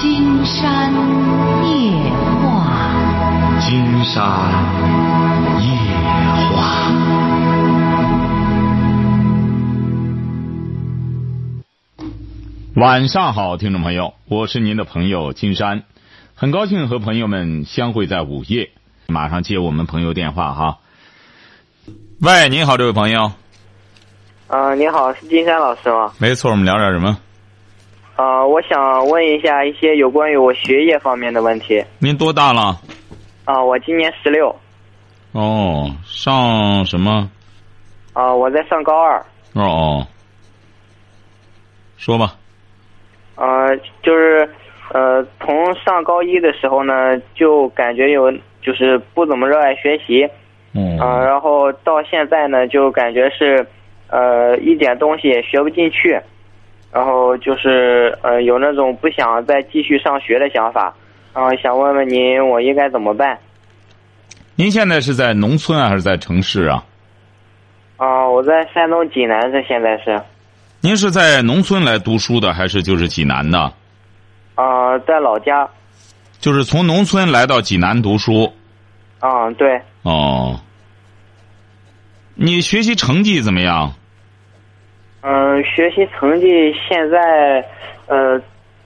金山夜话，金山夜话。晚上好，听众朋友，我是您的朋友金山，很高兴和朋友们相会在午夜。马上接我们朋友电话哈。喂，您好，这位朋友。啊，你好，是金山老师吗？没错，我们聊点什么？啊，我想问一下一些有关于我学业方面的问题。您多大了？啊，我今年十六。哦，上什么？啊，我在上高二。哦哦。说吧。呃，就是呃，从上高一的时候呢，就感觉有就是不怎么热爱学习。嗯。啊，然后到现在呢，就感觉是呃一点东西也学不进去，然后就是呃有那种不想再继续上学的想法。嗯，想问问您，我应该怎么办？您现在是在农村啊，还是在城市啊？啊，我在山东济南，这现在是。您是在农村来读书的，还是就是济南的？啊，在老家。就是从农村来到济南读书。啊，对。哦。你学习成绩怎么样？嗯，学习成绩现在呃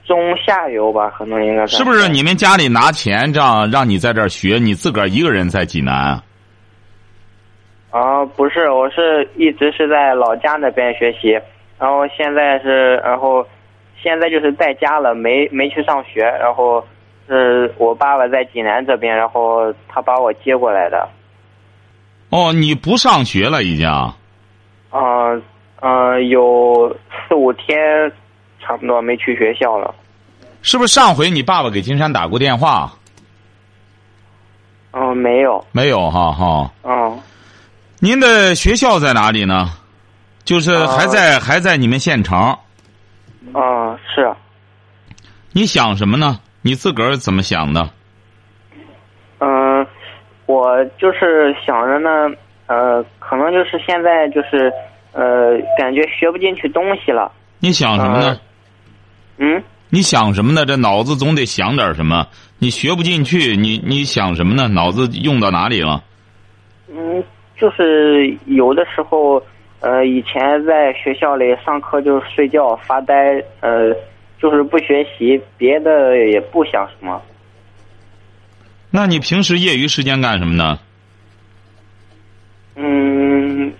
中下游吧，可能应该是。是不是你们家里拿钱这样让你在这儿学？你自个儿一个人在济南？啊，不是，我是一直是在老家那边学习。然后现在是，然后现在就是在家了，没没去上学。然后是我爸爸在济南这边，然后他把我接过来的。哦，你不上学了已经？嗯嗯，有四五天，差不多没去学校了。是不是上回你爸爸给金山打过电话？嗯，没有。没有哈哈。嗯。您的学校在哪里呢？就是还在还在你们县城，啊是。你想什么呢？你自个儿怎么想的？嗯，我就是想着呢，呃，可能就是现在就是呃，感觉学不进去东西了。你想什么呢？嗯。你想什么呢？这脑子总得想点什么。你学不进去，你你想什么呢？脑子用到哪里了？嗯，就是有的时候。呃，以前在学校里上课就是睡觉发呆，呃，就是不学习，别的也不想什么。那你平时业余时间干什么呢？嗯，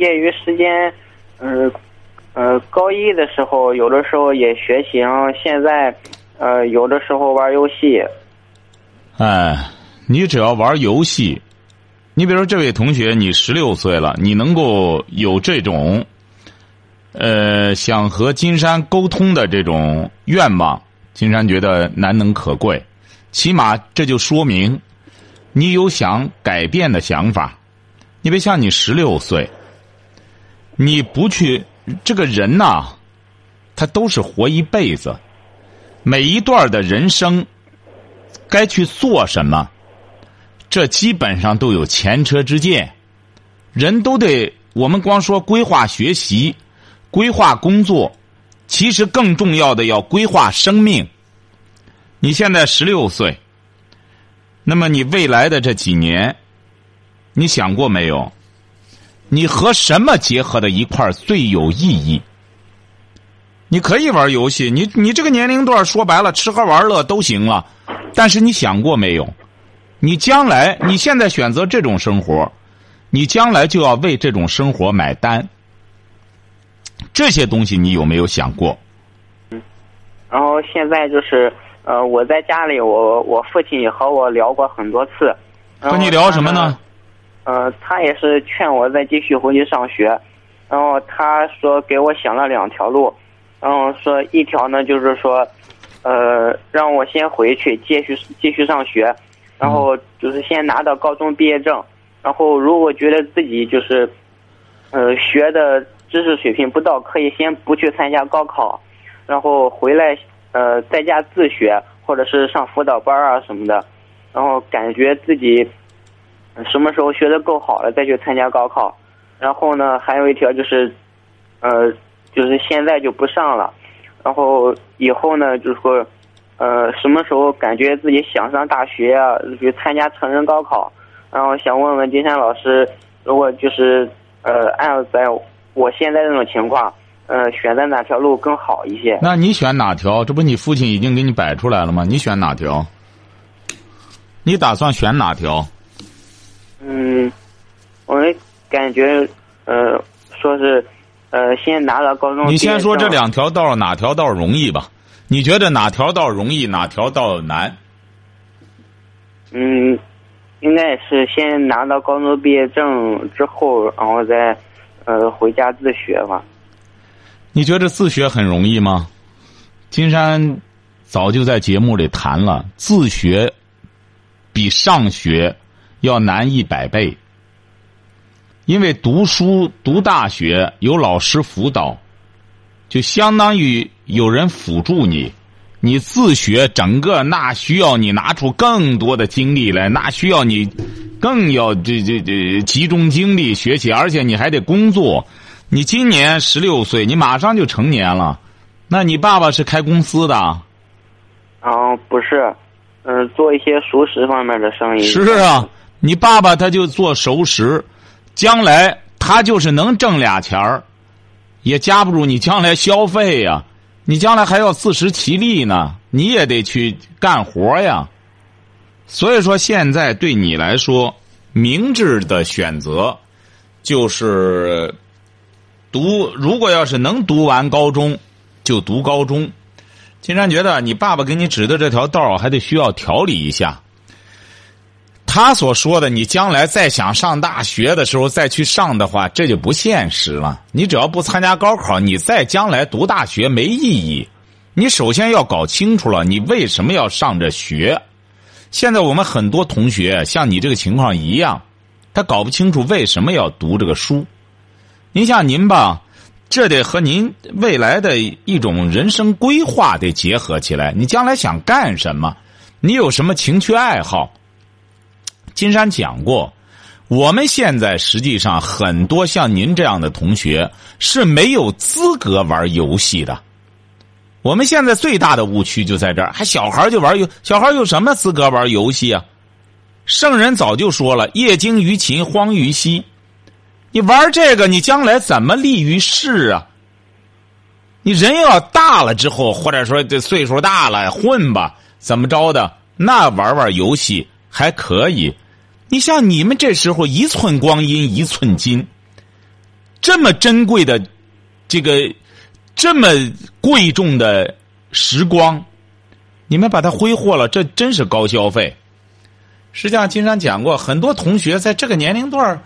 业余时间，呃，呃，高一的时候有的时候也学习，然后现在，呃，有的时候玩游戏。哎，你只要玩游戏。你比如说，这位同学，你十六岁了，你能够有这种，呃，想和金山沟通的这种愿望，金山觉得难能可贵。起码这就说明，你有想改变的想法。你别像你十六岁，你不去，这个人呐，他都是活一辈子，每一段的人生，该去做什么。这基本上都有前车之鉴，人都得我们光说规划学习、规划工作，其实更重要的要规划生命。你现在十六岁，那么你未来的这几年，你想过没有？你和什么结合的一块儿最有意义？你可以玩游戏，你你这个年龄段说白了，吃喝玩乐都行了，但是你想过没有？你将来，你现在选择这种生活，你将来就要为这种生活买单。这些东西你有没有想过？嗯，然后现在就是呃，我在家里，我我父亲也和我聊过很多次。和你聊什么呢？呃，他也是劝我再继续回去上学。然后他说给我想了两条路，然后说一条呢就是说，呃，让我先回去继续继续上学。然后就是先拿到高中毕业证，然后如果觉得自己就是，呃，学的知识水平不到，可以先不去参加高考，然后回来呃在家自学，或者是上辅导班啊什么的，然后感觉自己什么时候学的够好了再去参加高考。然后呢，还有一条就是，呃，就是现在就不上了，然后以后呢，就是说呃，什么时候感觉自己想上大学啊，去参加成人高考？然后想问问金山老师，如果就是呃，按在我现在这种情况，呃，选择哪条路更好一些？那你选哪条？这不你父亲已经给你摆出来了吗？你选哪条？你打算选哪条？嗯，我感觉呃，说是呃，先拿到高中。你先说这两条道哪条道容易吧？你觉得哪条道容易，哪条道难？嗯，应该是先拿到高中毕业证之后，然后再呃回家自学吧。你觉得自学很容易吗？金山早就在节目里谈了，自学比上学要难一百倍，因为读书读大学有老师辅导。就相当于有人辅助你，你自学整个那需要你拿出更多的精力来，那需要你更要这这这集中精力学习，而且你还得工作。你今年十六岁，你马上就成年了。那你爸爸是开公司的？啊，不是，嗯，做一些熟食方面的生意。是啊，你爸爸他就做熟食，将来他就是能挣俩钱儿。也夹不住你将来消费呀，你将来还要自食其力呢，你也得去干活呀。所以说，现在对你来说，明智的选择就是读。如果要是能读完高中，就读高中。金山觉得，你爸爸给你指的这条道还得需要调理一下。他所说的，你将来再想上大学的时候再去上的话，这就不现实了。你只要不参加高考，你再将来读大学没意义。你首先要搞清楚了，你为什么要上这学。现在我们很多同学像你这个情况一样，他搞不清楚为什么要读这个书。您像您吧，这得和您未来的一种人生规划得结合起来。你将来想干什么？你有什么情趣爱好？金山讲过，我们现在实际上很多像您这样的同学是没有资格玩游戏的。我们现在最大的误区就在这儿，还小孩就玩游，小孩有什么资格玩游戏啊？圣人早就说了：“业精于勤，荒于嬉。”你玩这个，你将来怎么立于世啊？你人要大了之后，或者说这岁数大了，混吧，怎么着的？那玩玩游戏还可以。你像你们这时候一寸光阴一寸金，这么珍贵的这个这么贵重的时光，你们把它挥霍了，这真是高消费。实际上，金山讲过，很多同学在这个年龄段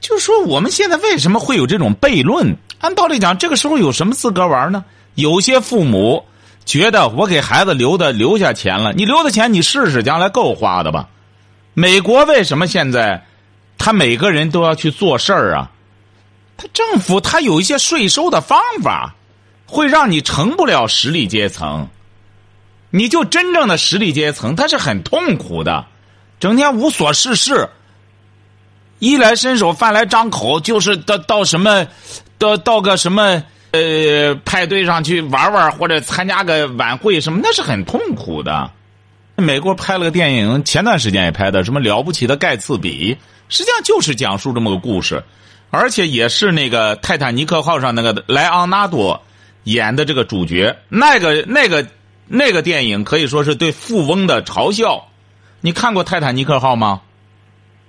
就说我们现在为什么会有这种悖论？按道理讲，这个时候有什么资格玩呢？有些父母觉得我给孩子留的留下钱了，你留的钱你试试，将来够花的吧。美国为什么现在他每个人都要去做事儿啊？他政府他有一些税收的方法，会让你成不了实力阶层。你就真正的实力阶层，他是很痛苦的，整天无所事事，衣来伸手饭来张口，就是到到什么，到到个什么呃派对上去玩玩，或者参加个晚会什么，那是很痛苦的。美国拍了个电影，前段时间也拍的，什么了不起的盖茨比，实际上就是讲述这么个故事，而且也是那个泰坦尼克号上那个莱昂纳多演的这个主角，那个那个那个电影可以说是对富翁的嘲笑。你看过泰坦尼克号吗？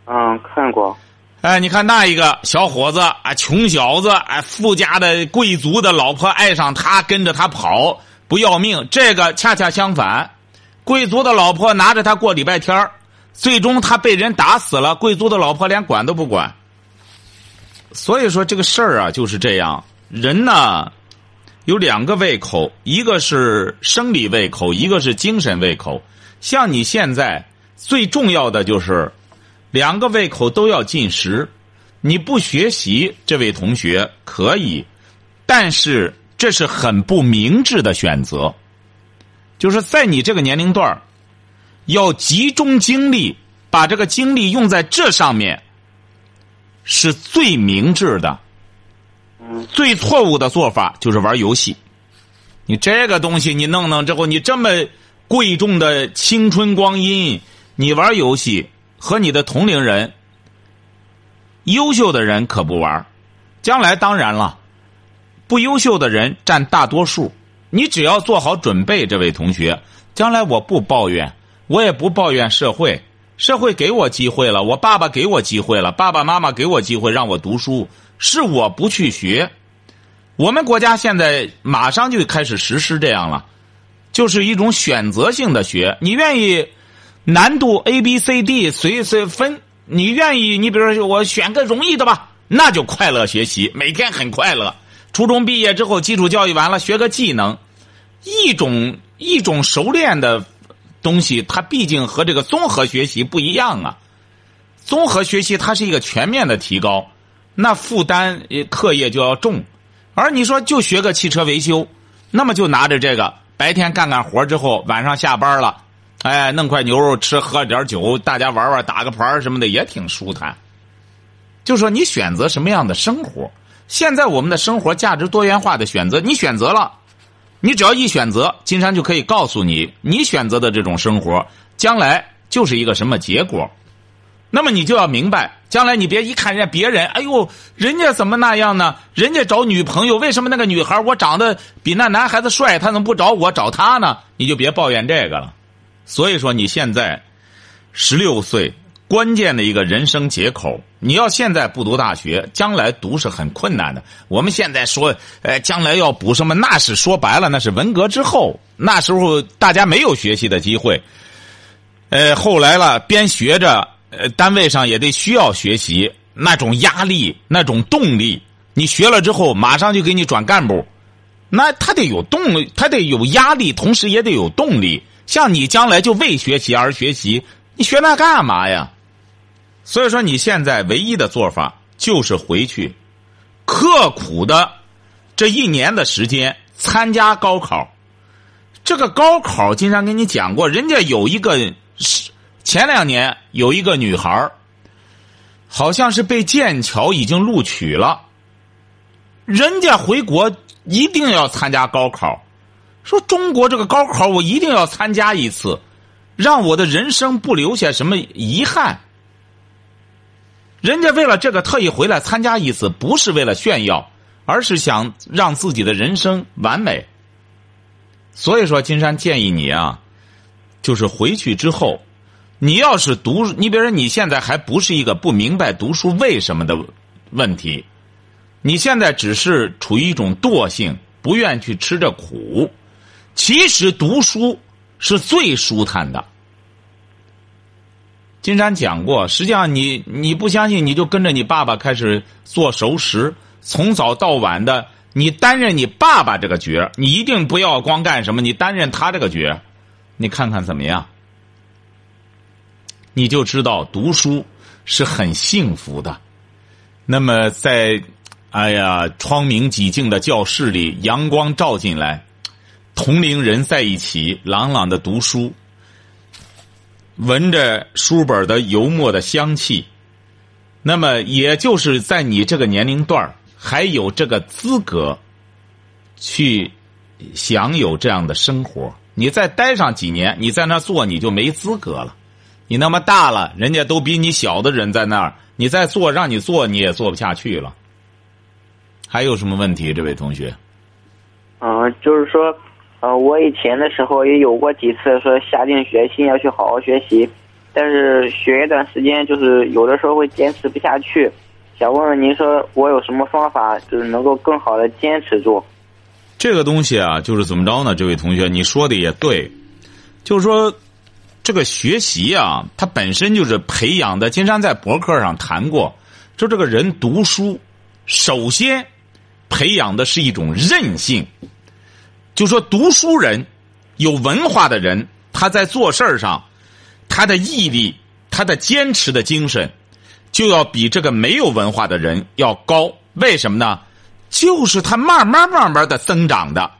嗯，看过。哎，你看那一个小伙子啊，穷小子，哎，富家的贵族的老婆爱上他，跟着他跑，不要命。这个恰恰相反。贵族的老婆拿着他过礼拜天最终他被人打死了。贵族的老婆连管都不管。所以说这个事儿啊就是这样。人呢有两个胃口，一个是生理胃口，一个是精神胃口。像你现在最重要的就是两个胃口都要进食。你不学习，这位同学可以，但是这是很不明智的选择。就是在你这个年龄段要集中精力，把这个精力用在这上面，是最明智的。最错误的做法就是玩游戏。你这个东西你弄弄之后，你这么贵重的青春光阴，你玩游戏和你的同龄人，优秀的人可不玩将来当然了，不优秀的人占大多数。你只要做好准备，这位同学，将来我不抱怨，我也不抱怨社会。社会给我机会了，我爸爸给我机会了，爸爸妈妈给我机会让我读书，是我不去学。我们国家现在马上就开始实施这样了，就是一种选择性的学。你愿意难度 A B C D 随随分，你愿意你比如说我选个容易的吧，那就快乐学习，每天很快乐。初中毕业之后，基础教育完了，学个技能，一种一种熟练的。东西它毕竟和这个综合学习不一样啊，综合学习它是一个全面的提高，那负担课业就要重，而你说就学个汽车维修，那么就拿着这个白天干干活之后，晚上下班了，哎，弄块牛肉吃，喝点酒，大家玩玩，打个牌什么的也挺舒坦。就说你选择什么样的生活，现在我们的生活价值多元化的选择，你选择了。你只要一选择，金山就可以告诉你，你选择的这种生活，将来就是一个什么结果。那么你就要明白，将来你别一看人家别人，哎呦，人家怎么那样呢？人家找女朋友，为什么那个女孩我长得比那男孩子帅，他怎么不找我找他呢？你就别抱怨这个了。所以说，你现在十六岁。关键的一个人生节口，你要现在不读大学，将来读是很困难的。我们现在说，呃，将来要补什么，那是说白了，那是文革之后，那时候大家没有学习的机会。呃，后来了，边学着，呃，单位上也得需要学习，那种压力，那种动力，你学了之后，马上就给你转干部，那他得有动力，他得有压力，同时也得有动力。像你将来就为学习而学习，你学那干嘛呀？所以说，你现在唯一的做法就是回去，刻苦的这一年的时间参加高考。这个高考，经常跟你讲过，人家有一个前两年有一个女孩好像是被剑桥已经录取了。人家回国一定要参加高考，说中国这个高考我一定要参加一次，让我的人生不留下什么遗憾。人家为了这个特意回来参加一次，不是为了炫耀，而是想让自己的人生完美。所以说，金山建议你啊，就是回去之后，你要是读，你比如说你现在还不是一个不明白读书为什么的问题，你现在只是处于一种惰性，不愿去吃这苦。其实读书是最舒坦的。金山讲过，实际上你你不相信，你就跟着你爸爸开始做熟食，从早到晚的，你担任你爸爸这个角你一定不要光干什么，你担任他这个角你看看怎么样？你就知道读书是很幸福的。那么在，哎呀，窗明几净的教室里，阳光照进来，同龄人在一起，朗朗的读书。闻着书本的油墨的香气，那么也就是在你这个年龄段还有这个资格去享有这样的生活。你再待上几年，你在那做你就没资格了。你那么大了，人家都比你小的人在那儿，你再做让你做你也做不下去了。还有什么问题，这位同学？啊，就是说。呃，我以前的时候也有过几次说下定决心要去好好学习，但是学一段时间就是有的时候会坚持不下去。想问问您，说我有什么方法就是能够更好的坚持住？这个东西啊，就是怎么着呢？这位同学，你说的也对，就是说这个学习啊，它本身就是培养的。金山在博客上谈过，说这个人读书，首先培养的是一种韧性。就说读书人，有文化的人，他在做事儿上，他的毅力，他的坚持的精神，就要比这个没有文化的人要高。为什么呢？就是他慢慢慢慢的增长的。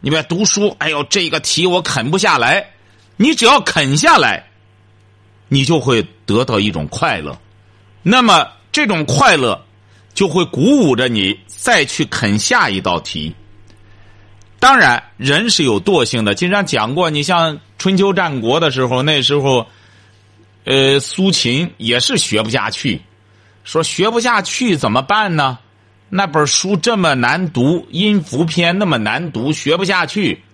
你别读书，哎呦，这个题我啃不下来，你只要啃下来，你就会得到一种快乐。那么这种快乐，就会鼓舞着你再去啃下一道题。当然，人是有惰性的。经常讲过，你像春秋战国的时候，那时候，呃，苏秦也是学不下去，说学不下去怎么办呢？那本书这么难读，音符篇那么难读，学不下去。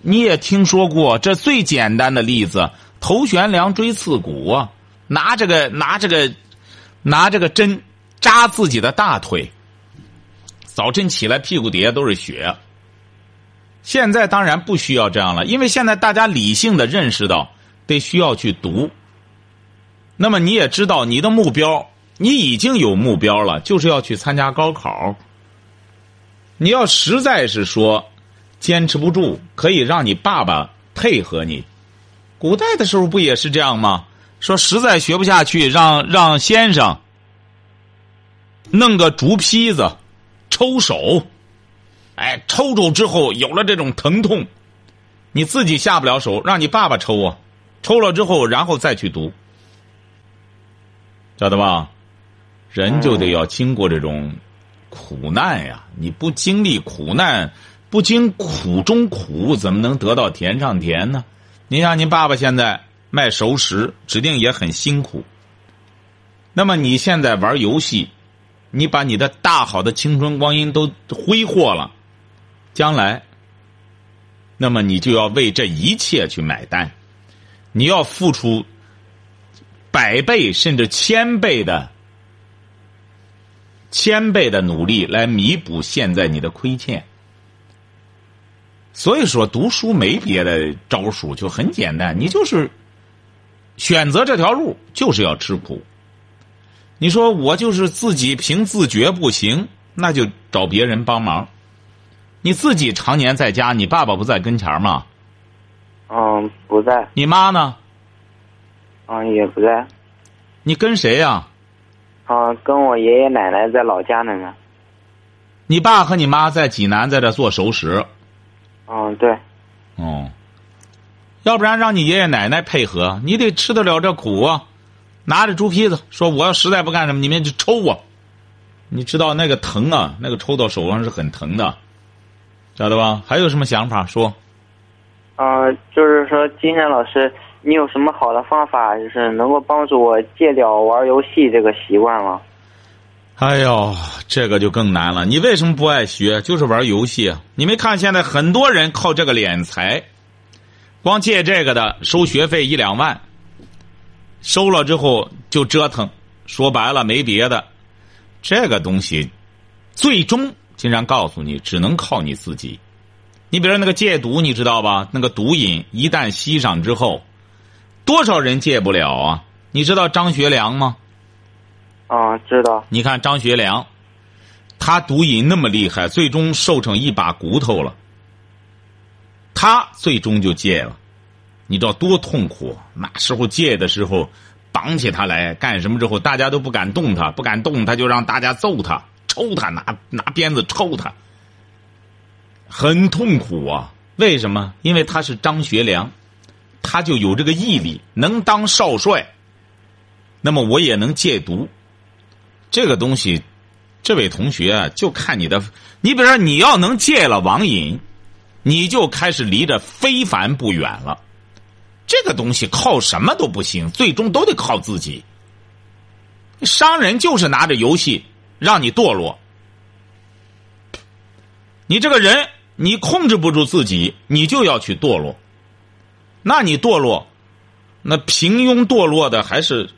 你也听说过，这最简单的例子，头悬梁，锥刺股，拿这个拿这个拿这个针扎自己的大腿，早晨起来屁股底下都是血。现在当然不需要这样了，因为现在大家理性的认识到得需要去读。那么你也知道你的目标，你已经有目标了，就是要去参加高考。你要实在是说坚持不住，可以让你爸爸配合你。古代的时候不也是这样吗？说实在学不下去，让让先生弄个竹坯子抽手。哎，抽抽之后有了这种疼痛，你自己下不了手，让你爸爸抽啊，抽了之后然后再去读，晓得吧？人就得要经过这种苦难呀！你不经历苦难，不经苦中苦，怎么能得到甜上甜呢？您像您爸爸现在卖熟食，指定也很辛苦。那么你现在玩游戏，你把你的大好的青春光阴都挥霍了。将来，那么你就要为这一切去买单，你要付出百倍甚至千倍的千倍的努力来弥补现在你的亏欠。所以说，读书没别的招数，就很简单，你就是选择这条路，就是要吃苦。你说我就是自己凭自觉不行，那就找别人帮忙。你自己常年在家，你爸爸不在跟前吗？嗯，不在。你妈呢？嗯，也不在。你跟谁呀？嗯，跟我爷爷奶奶在老家那呢。你爸和你妈在济南，在这做熟食。嗯，对。哦。要不然让你爷爷奶奶配合，你得吃得了这苦啊！拿着猪皮子说：“我要实在不干什么，你们就抽我。”你知道那个疼啊，那个抽到手上是很疼的。晓得吧？还有什么想法说？呃，就是说，金山老师，你有什么好的方法，就是能够帮助我戒掉玩游戏这个习惯吗？哎呦，这个就更难了。你为什么不爱学？就是玩游戏。你没看现在很多人靠这个敛财，光借这个的收学费一两万，收了之后就折腾。说白了没别的，这个东西最终。经常告诉你，只能靠你自己。你比如说那个戒毒，你知道吧？那个毒瘾一旦吸上之后，多少人戒不了啊？你知道张学良吗？啊，知道。你看张学良，他毒瘾那么厉害，最终瘦成一把骨头了。他最终就戒了，你知道多痛苦？那时候戒的时候，绑起他来干什么之后，大家都不敢动他，不敢动他就让大家揍他。抽他，拿拿鞭子抽他，很痛苦啊！为什么？因为他是张学良，他就有这个毅力，能当少帅。那么我也能戒毒，这个东西，这位同学，就看你的。你比如说，你要能戒了网瘾，你就开始离着非凡不远了。这个东西靠什么都不行，最终都得靠自己。商人就是拿着游戏。让你堕落，你这个人你控制不住自己，你就要去堕落。那你堕落，那平庸堕落的还是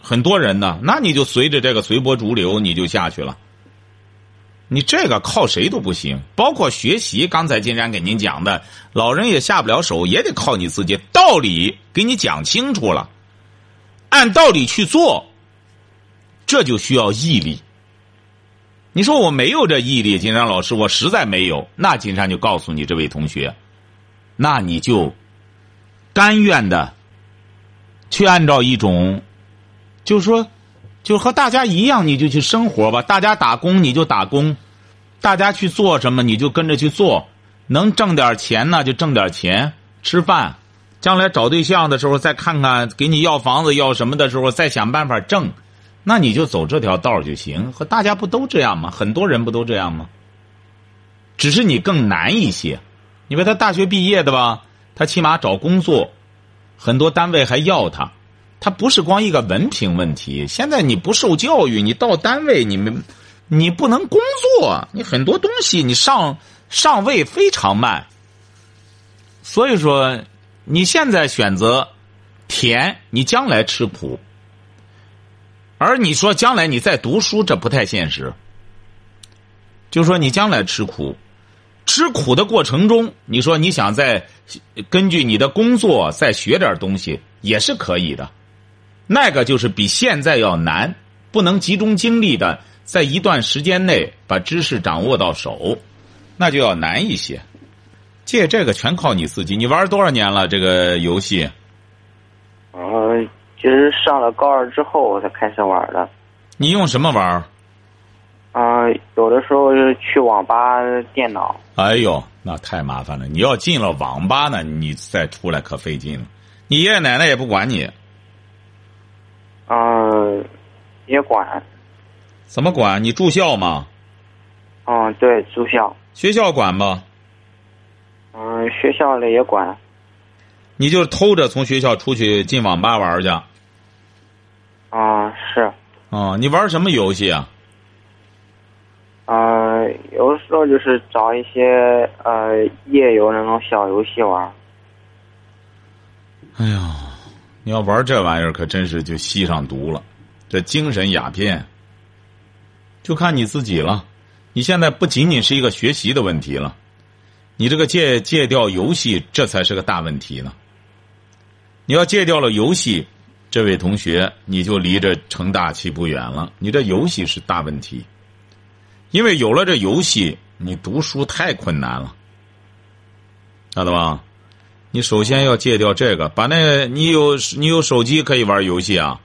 很多人呢。那你就随着这个随波逐流，你就下去了。你这个靠谁都不行，包括学习。刚才金山给您讲的，老人也下不了手，也得靠你自己。道理给你讲清楚了，按道理去做，这就需要毅力。你说我没有这毅力，金山老师，我实在没有。那金山就告诉你这位同学，那你就甘愿的去按照一种，就是说，就和大家一样，你就去生活吧。大家打工你就打工，大家去做什么你就跟着去做。能挣点钱呢就挣点钱吃饭，将来找对象的时候再看看，给你要房子要什么的时候再想办法挣。那你就走这条道就行，和大家不都这样吗？很多人不都这样吗？只是你更难一些。你说他大学毕业的吧，他起码找工作，很多单位还要他。他不是光一个文凭问题。现在你不受教育，你到单位你们，你不能工作，你很多东西你上上位非常慢。所以说，你现在选择甜，你将来吃苦。而你说将来你再读书，这不太现实。就说你将来吃苦，吃苦的过程中，你说你想再根据你的工作再学点东西，也是可以的。那个就是比现在要难，不能集中精力的在一段时间内把知识掌握到手，那就要难一些。借这个全靠你自己。你玩多少年了这个游戏？嗯，就是上了高二之后我才开始玩的。你用什么玩？嗯，有的时候是去网吧电脑。哎呦，那太麻烦了！你要进了网吧呢，你再出来可费劲了。你爷爷奶奶也不管你。嗯，也管。怎么管？你住校吗？嗯，对，住校。学校管吗？嗯，学校里也管。你就偷着从学校出去进网吧玩去？哦，你玩什么游戏啊？嗯，有的时候就是找一些呃夜游那种小游戏玩。哎呀，你要玩这玩意儿，可真是就吸上毒了，这精神鸦片。就看你自己了。你现在不仅仅是一个学习的问题了，你这个戒戒掉游戏，这才是个大问题呢。你要戒掉了游戏，这位同学，你就离着成大器不远了。你这游戏是大问题。因为有了这游戏，你读书太困难了，晓得吧？你首先要戒掉这个，把那你有你有手机可以玩游戏啊？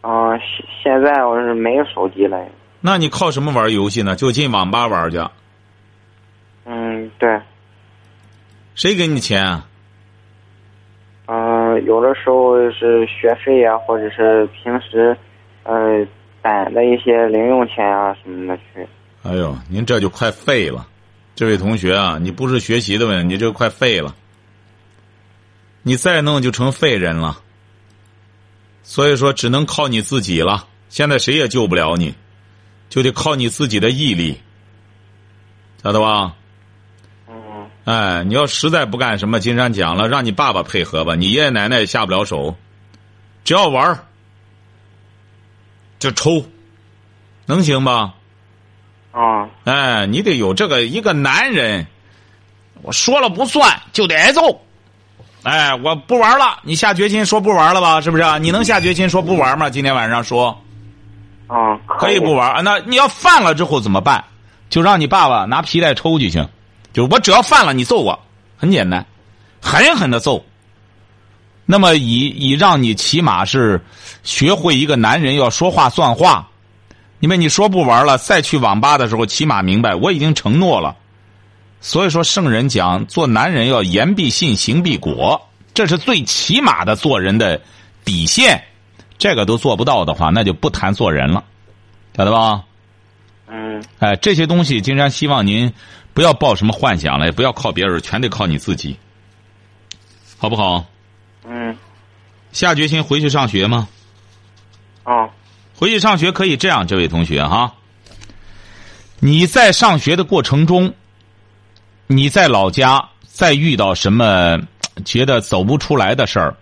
啊，现现在我是没有手机了。那你靠什么玩游戏呢？就进网吧玩去？嗯，对。谁给你钱？啊？有的时候是学费呀，或者是平时，呃。攒的一些零用钱啊什么的去。哎呦，您这就快废了，这位同学啊，你不是学习的问题，你这快废了。你再弄就成废人了。所以说，只能靠你自己了。现在谁也救不了你，就得靠你自己的毅力，晓得吧？嗯。哎，你要实在不干什么，金山讲了，让你爸爸配合吧，你爷爷奶奶也下不了手，只要玩儿。就抽，能行吧？啊！哎，你得有这个一个男人，我说了不算，就得挨揍。哎，我不玩了，你下决心说不玩了吧？是不是？你能下决心说不玩吗？今天晚上说。啊，可以不玩。那你要犯了之后怎么办？就让你爸爸拿皮带抽就行。就我只要犯了，你揍我，很简单，狠狠的揍。那么以以让你起码是学会一个男人要说话算话，因为你说不玩了，再去网吧的时候起码明白我已经承诺了。所以说圣人讲做男人要言必信行必果，这是最起码的做人的底线。这个都做不到的话，那就不谈做人了，晓得吧？嗯。哎，这些东西，金山希望您不要抱什么幻想了，也不要靠别人，全得靠你自己，好不好？嗯，下决心回去上学吗？啊，回去上学可以这样，这位同学哈，你在上学的过程中，你在老家再遇到什么觉得走不出来的事儿，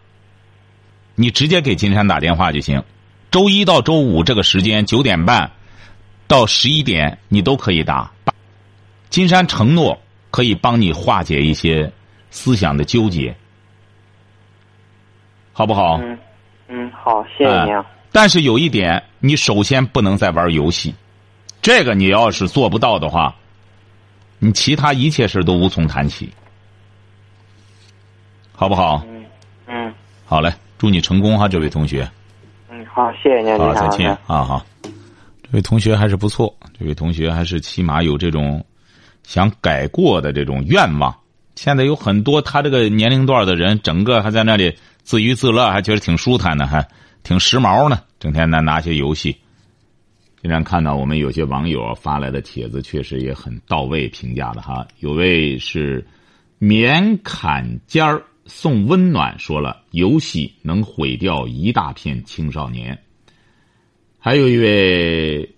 你直接给金山打电话就行。周一到周五这个时间九点半到十一点，你都可以打。金山承诺可以帮你化解一些思想的纠结。好不好？嗯，嗯，好，谢谢你。啊。但是有一点，你首先不能再玩游戏，这个你要是做不到的话，你其他一切事都无从谈起，好不好？嗯嗯，好嘞，祝你成功哈，这位同学。嗯，好，谢谢您，好，再见啊，好。这位同学还是不错，这位同学还是起码有这种想改过的这种愿望。现在有很多他这个年龄段的人，整个还在那里。自娱自乐，还觉得挺舒坦的，还挺时髦呢。整天拿拿些游戏，经常看到我们有些网友发来的帖子，确实也很到位评价的哈。有位是棉坎尖儿送温暖，说了游戏能毁掉一大片青少年。还有一位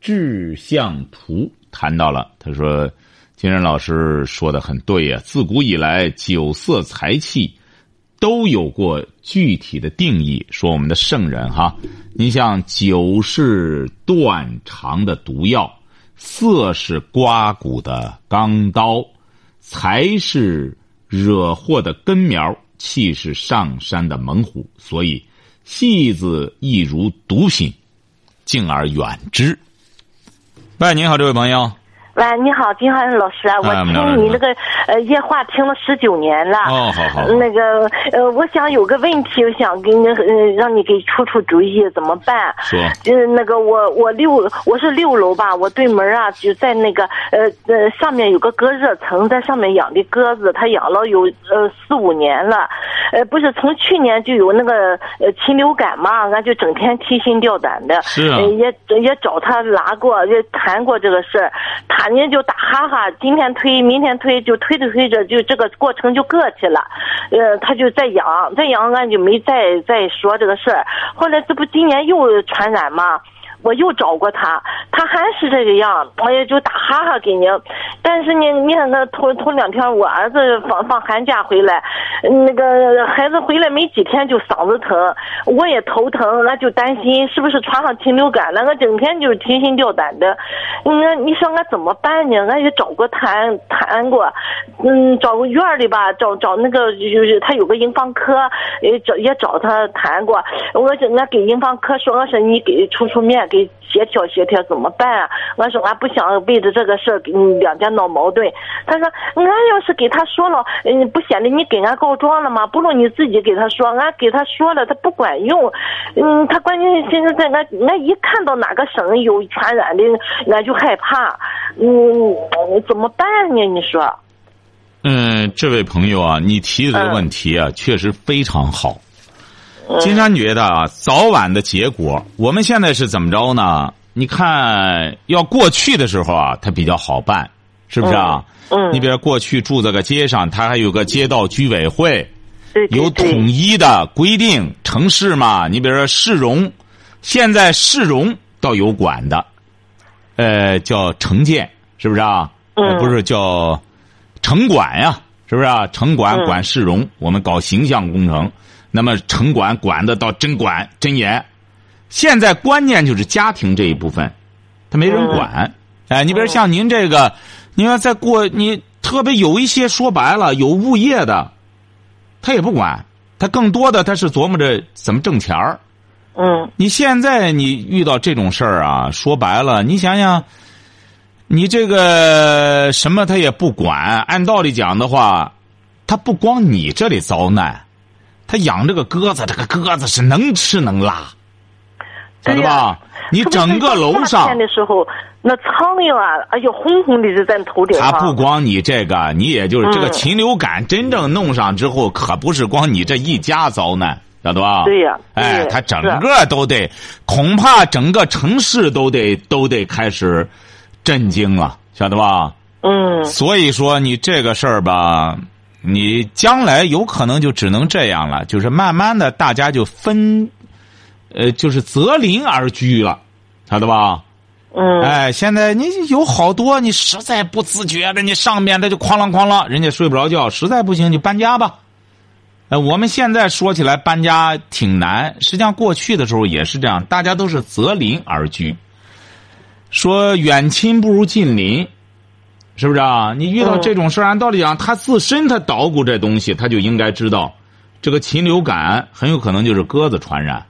志向图谈到了，他说：“金仁老师说的很对呀，自古以来酒色财气都有过具体的定义。说我们的圣人哈，你像酒是断肠的毒药，色是刮骨的钢刀，财是惹祸的根苗，气是上山的猛虎，所以。”戏子亦如毒品，敬而远之。喂，您好，这位朋友。喂，你好，金浩老师啊，我听你那个呃夜话听了十九年了。哦，好好。那个呃，我想有个问题，我想给你呃让你给出出主意，怎么办？说。嗯，那个我我六我是六楼吧，我对门啊就在那个呃呃上面有个隔热层，在上面养的鸽子，它养了有呃四五年了，呃不是从去年就有那个呃禽流感嘛，俺就整天提心吊胆的。是啊。也也找他拿过，也谈过这个事儿，他。人就打哈哈，今天推，明天推，就推着推着，就这个过程就过去了。呃，他就在养，在养，俺就没再再说这个事儿。后来这不今年又传染吗？我又找过他，他还是这个样，我也就打哈哈给你。但是呢，你看那头头两天我儿子放放寒假回来，那个孩子回来没几天就嗓子疼，我也头疼，俺就担心是不是传上禽流感了，俺整天就是提心吊胆的。那你说俺怎么办呢？俺也找过谈谈过，嗯，找个院里吧，找找那个就是他有个营房科，也找也找他谈过。我说俺给营房科说，我说你给出出面。给协调协调怎么办啊？我说俺不想为着这个事儿跟两家闹矛盾。他说俺要是给他说了，嗯，不显得你给俺告状了吗？不如你自己给他说，俺给他说了，他不管用。嗯，他关键现在在俺俺一看到哪个省有传染的，俺就害怕。嗯，怎么办呢？你说？嗯，这位朋友啊，你提的这个问题啊，确实非常好。金山觉得啊，早晚的结果，我们现在是怎么着呢？你看，要过去的时候啊，它比较好办，是不是啊？嗯。你比如过去住这个街上，它还有个街道居委会，有统一的规定。城市嘛，你比如说市容，现在市容倒有管的，呃，叫城建，是不是啊？嗯。不是叫城管呀？是不是啊？城管管市容，我们搞形象工程。那么城管管的倒真管真严，现在关键就是家庭这一部分，他没人管。哎，你比如像您这个，你要再过，你特别有一些说白了有物业的，他也不管，他更多的他是琢磨着怎么挣钱儿。嗯。你现在你遇到这种事儿啊，说白了，你想想，你这个什么他也不管。按道理讲的话，他不光你这里遭难。他养这个鸽子，这个鸽子是能吃能拉，晓得吧？你整个楼上天的时候，那苍蝇啊，哎呦，红红的就在头顶上。他不光你这个，你也就是这个禽流感真正弄上之后，可不是光你这一家遭难，晓得吧？对呀。哎，他整个都得，恐怕整个城市都得都得开始震惊了，晓得吧？嗯。所以说，你这个事儿吧。你将来有可能就只能这样了，就是慢慢的大家就分，呃，就是择邻而居了，晓得吧？嗯。哎，现在你有好多你实在不自觉的，你上面的就哐啷哐啷，人家睡不着觉，实在不行就搬家吧。呃，我们现在说起来搬家挺难，实际上过去的时候也是这样，大家都是择邻而居，说远亲不如近邻。是不是啊？你遇到这种事儿，按道理讲，他自身他捣鼓这东西，他就应该知道，这个禽流感很有可能就是鸽子传染。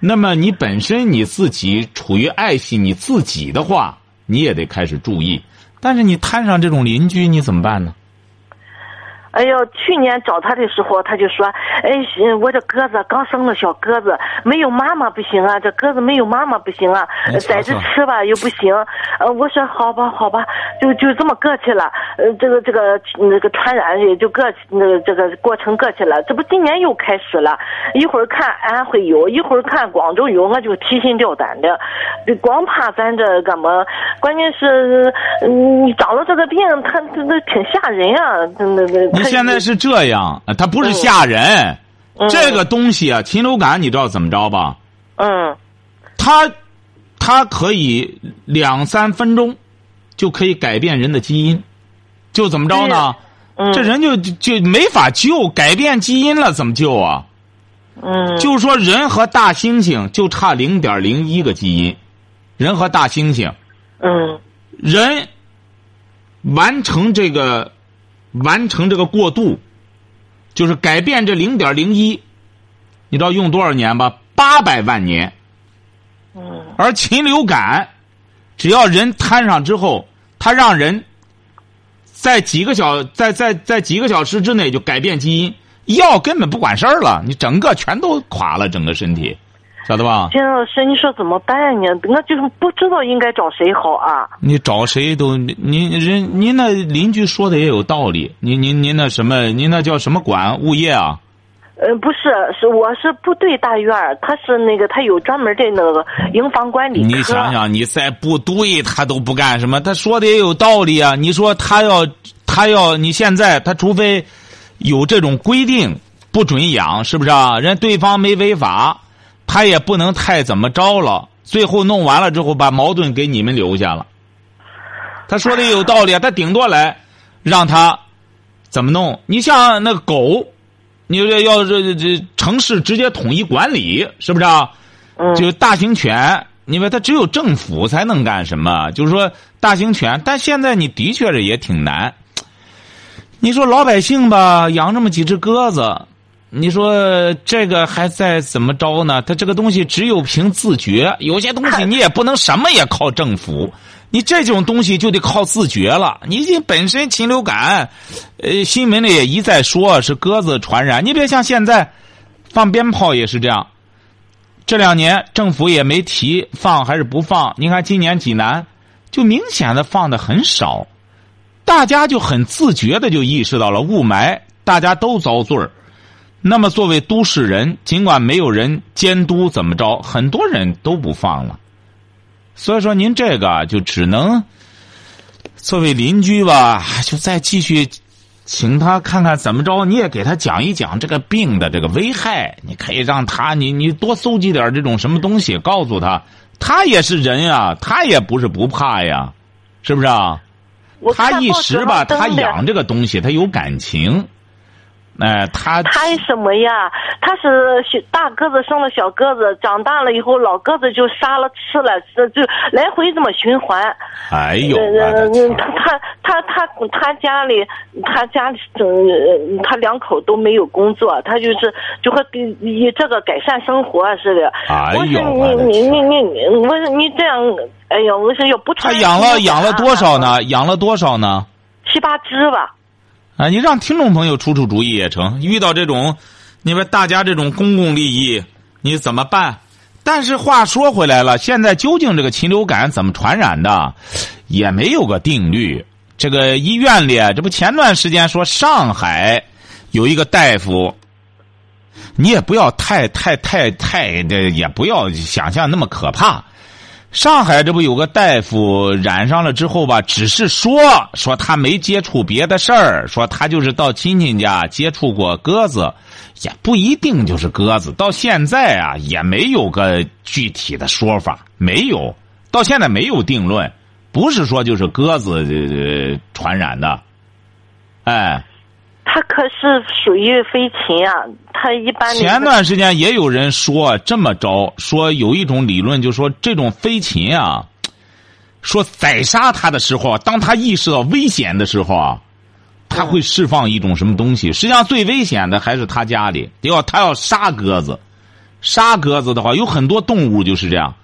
那么你本身你自己处于爱惜你自己的话，你也得开始注意。但是你摊上这种邻居，你怎么办呢？哎呦，去年找他的时候，他就说，哎，是我这鸽子刚生了小鸽子，没有妈妈不行啊，这鸽子没有妈妈不行啊你，瞧在这吃吧又不行。呃，我说好吧好吧，就就这么过去了。呃，这个这个那个传染也就过去，那个这个过程过去了。这不今年又开始了，一会儿看安徽有，一会儿看广州有，我就提心吊胆的。就光怕咱这干嘛，关键是嗯你长了这个病，它它它挺吓人啊，真的那你现在是这样，呃它不是吓人，嗯这个东西啊，禽流感你知道怎么着吧？嗯它它可以两三分钟就可以改变人的基因，就怎么着呢？嗯，这人就就没法救，改变基因了怎么救啊？嗯就是说人和大猩猩就差零点零一个基因，人和大猩猩，嗯人完成这个完成这个过渡，就是改变这零点零一，你知道用多少年吧？八百万年。嗯而禽流感，只要人摊上之后，它让人在几个小在在在几个小时之内就改变基因，药根本不管事儿了，你整个全都垮了，整个身体，晓得吧？金老师，你说怎么办呢？我就是不知道应该找谁好啊。你找谁都您人您那邻居说的也有道理，您您您那什么，您那叫什么管物业啊？呃，不是，是我是部队大院儿，他是那个他有专门的那个营房管理。你想想，你在部队他都不干什么，他说的也有道理啊。你说他要他要你现在他除非有这种规定不准养，是不是啊？人对方没违法，他也不能太怎么着了。最后弄完了之后，把矛盾给你们留下了。他说的也有道理啊，他顶多来让他怎么弄？你像那个狗，你这要这这城市直接统一管理，是不是啊？嗯就大型犬，因为它只有政府才能干什么，就是说大型犬，但现在你的确是也挺难。你说老百姓吧，养这么几只鸽子，你说这个还在怎么着呢？他这个东西只有凭自觉，有些东西 你也不能什么也靠政府，你这种东西就得靠自觉了。你这本身禽流感，呃，新闻里也一再说是鸽子传染，你别像现在放鞭炮也是这样。这两年政府也没提放还是不放，你看今年济南就明显的放的很少，大家就很自觉的就意识到了雾霾，大家都遭罪儿。那么作为都市人，尽管没有人监督怎么着，很多人都不放了。所以说您这个啊就只能作为邻居吧，就再继续请他看看怎么着，你也给他讲一讲这个病的这个危害。你可以让他，你你多搜集点这种什么东西，告诉他，他也是人呀，他也不是不怕呀，是不是啊？他一时吧，他养这个东西，他有感情，哎，他他什么呀？他是小大个子生了小个子，长大了以后老个子就杀了吃了，这就来回这么循环。哎呦，呃他他他他他家里他家里嗯，他两口都没有工作，他就是就和以这个改善生活似的。哎呦我的说你你你你，我说你这样，哎呀，我说要不他养了养了多少？呢？养了多少呢？七八只吧。啊，你让听众朋友出出主意也成。遇到这种，你们大家这种公共利益，你怎么办？但是话说回来了，现在究竟这个禽流感怎么传染的，也没有个定律。这个医院里，这不前段时间说上海有一个大夫，你也不要太太太太的，也不要想象那么可怕。上海这不有个大夫染上了之后吧，只是说说他没接触别的事儿，说他就是到亲戚家接触过鸽子，也不一定就是鸽子。到现在啊，也没有个具体的说法，没有，到现在没有定论，不是说就是鸽子、传染的，哎。他可是属于飞禽啊，它一般前段时间也有人说这么着，说有一种理论，就说这种飞禽啊，说宰杀它的时候，当它意识到危险的时候啊，它会释放一种什么东西？实际上最危险的还是他家里，要他要杀鸽子，杀鸽子的话，有很多动物就是这样，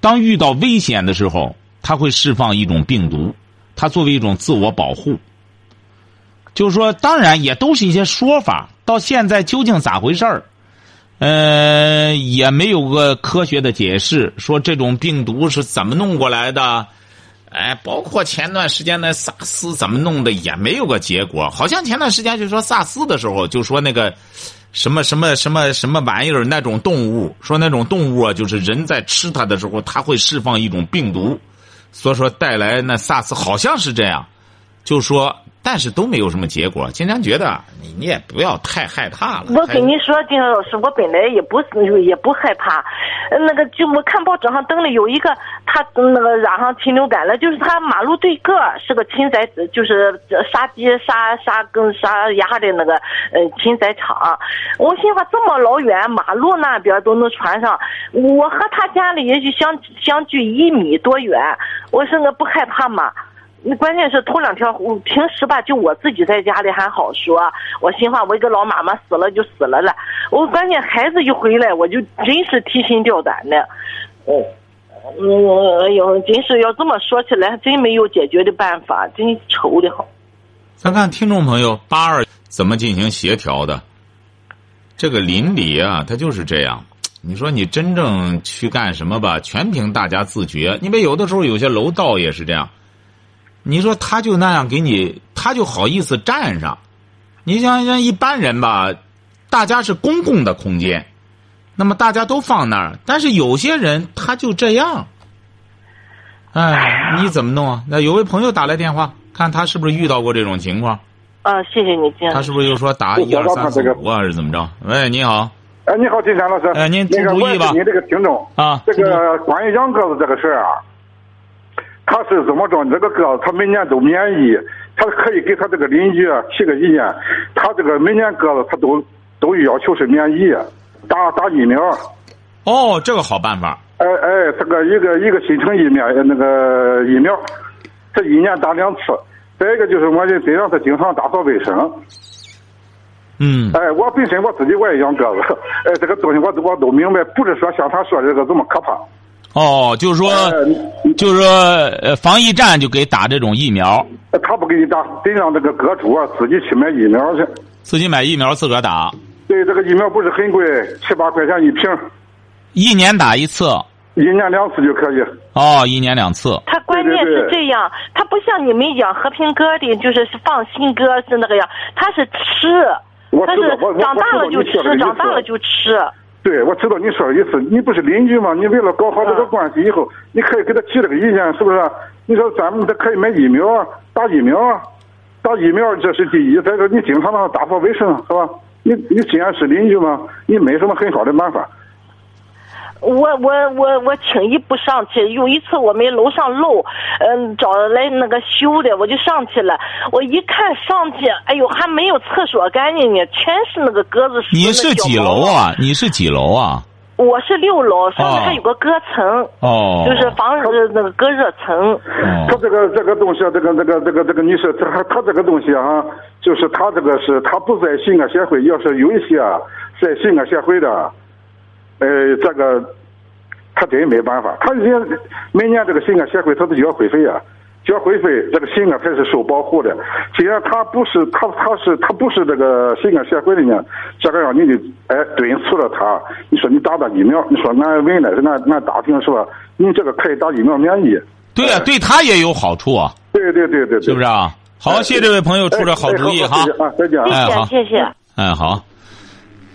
当遇到危险的时候，它会释放一种病毒，它作为一种自我保护。就是说，当然也都是一些说法，到现在究竟咋回事儿？呃，也没有个科学的解释，说这种病毒是怎么弄过来的。哎，包括前段时间的萨斯怎么弄的，也没有个结果。好像前段时间就说萨斯的时候，就说那个什么什么什么什么玩意儿，那种动物，说那种动物啊，就是人在吃它的时候，它会释放一种病毒，所以说带来那萨斯好像是这样，就说。但是都没有什么结果。金山觉得你你也不要太害怕了。我跟你说，金山老师，我本来也不是也不害怕。那个就我看报纸上登的有一个，他那个染上禽流感了，就是他马路对个是个禽宰，就是杀鸡杀杀跟杀鸭的那个呃禽宰场。我心话这么老远，马路那边都能传上，我和他家里也许相相距一米多远，我说我不害怕吗？那关键是头两天，我平时吧，就我自己在家里还好说。我心话，我一个老妈妈死了就死了了。我关键孩子一回来，我就真是提心吊胆的。嗯，嗯，哎呦，真是要这么说起来，真没有解决的办法，真愁的慌。咱看听众朋友八二怎么进行协调的？这个邻里啊，他就是这样。你说你真正去干什么吧，全凭大家自觉。因为有的时候有些楼道也是这样。你说他就那样给你，他就好意思站上？你像像一般人吧，大家是公共的空间，那么大家都放那儿，但是有些人他就这样。哎，你怎么弄啊？那有位朋友打来电话，看他是不是遇到过这种情况？啊，谢谢你，他是不是又说打一二三四五啊，是怎么着？喂，你好。哎，你好，金山老师。哎，您出主意吧。你这个听众啊，这个关于养鸽子这个事儿啊。他是怎么着？这个鸽子他每年都免疫，他可以给他这个邻居提个意见。他这个每年鸽子他都都要求是免疫，打打疫苗。哦，这个好办法。哎哎，这个一个一个新城疫苗那个疫苗，他一年打两次。再一个就是我得得让他经常打扫卫生。嗯。哎，我本身我自己我也养鸽子，哎，这个东西我都我都明白，不是说像他说的这个这么可怕。哦，就是说，就是说，呃，防疫站就给打这种疫苗。他不给你打，得让这个鸽主啊自己去买疫苗去。自己买疫苗，自个儿打。对，这个疫苗不是很贵，七八块钱一瓶。一年打一次。一年两次就可以。哦，一年两次。他关键是这样，他不像你们养和平鸽的，就是放心鸽是那个样，他是吃，他是长大了就吃，长大了就吃。对，我知道你说的意思。你不是邻居吗？你为了搞好这个关系，以后你可以给他提这个意见，是不是？你说咱们他可以买疫苗，打疫苗，打疫苗这是第一。再说你经常打扫卫生，是吧？你你既然是邻居嘛，你没什么很好的办法。我我我我轻易不上去。有一次我们楼上漏，嗯，找来那个修的，我就上去了。我一看上去，哎呦，还没有厕所干净呢，全是那个鸽子屎。你是几楼啊？你是几楼啊？我是六楼，上面还有个隔层。哦。就是防止那个隔热层。他这个这个东西，这个这个这个这个，你说他他这个东西啊，就是他这个是他不在信安协会，要是有一些在信安协会的。呃，这个他真没办法，他人每年这个信安协会他都交会费啊，交会费，这个信安才是受保护的。既然他不是他他是他不是这个信安协会的呢，这个让你的哎敦促了他，你说你打打疫苗，你说俺问了，俺俺打听是吧？你这个可以打疫苗免疫。对啊，对他也有好处啊。对对对对，是不是啊？好，谢谢这位朋友出的好主意哈。啊，再见。谢谢，谢谢。哎，好。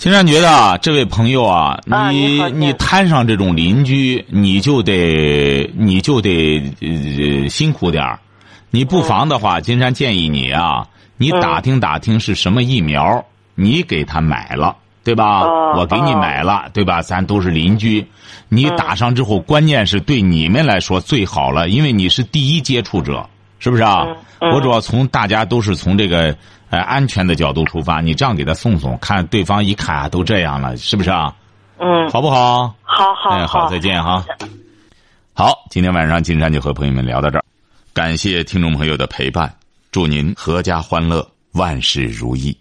金山觉得啊，这位朋友啊，你你摊上这种邻居，你就得你就得呃辛苦点儿。你不妨的话，金山建议你啊，你打听打听是什么疫苗，你给他买了，对吧？我给你买了，对吧？咱都是邻居，你打上之后，关键是对你们来说最好了，因为你是第一接触者，是不是啊？我主要从大家都是从这个。呃，安全的角度出发，你这样给他送送，看对方一看啊，都这样了，是不是啊？嗯，好不好？好好，哎，好，再见哈。好，今天晚上金山就和朋友们聊到这儿，感谢听众朋友的陪伴，祝您阖家欢乐，万事如意。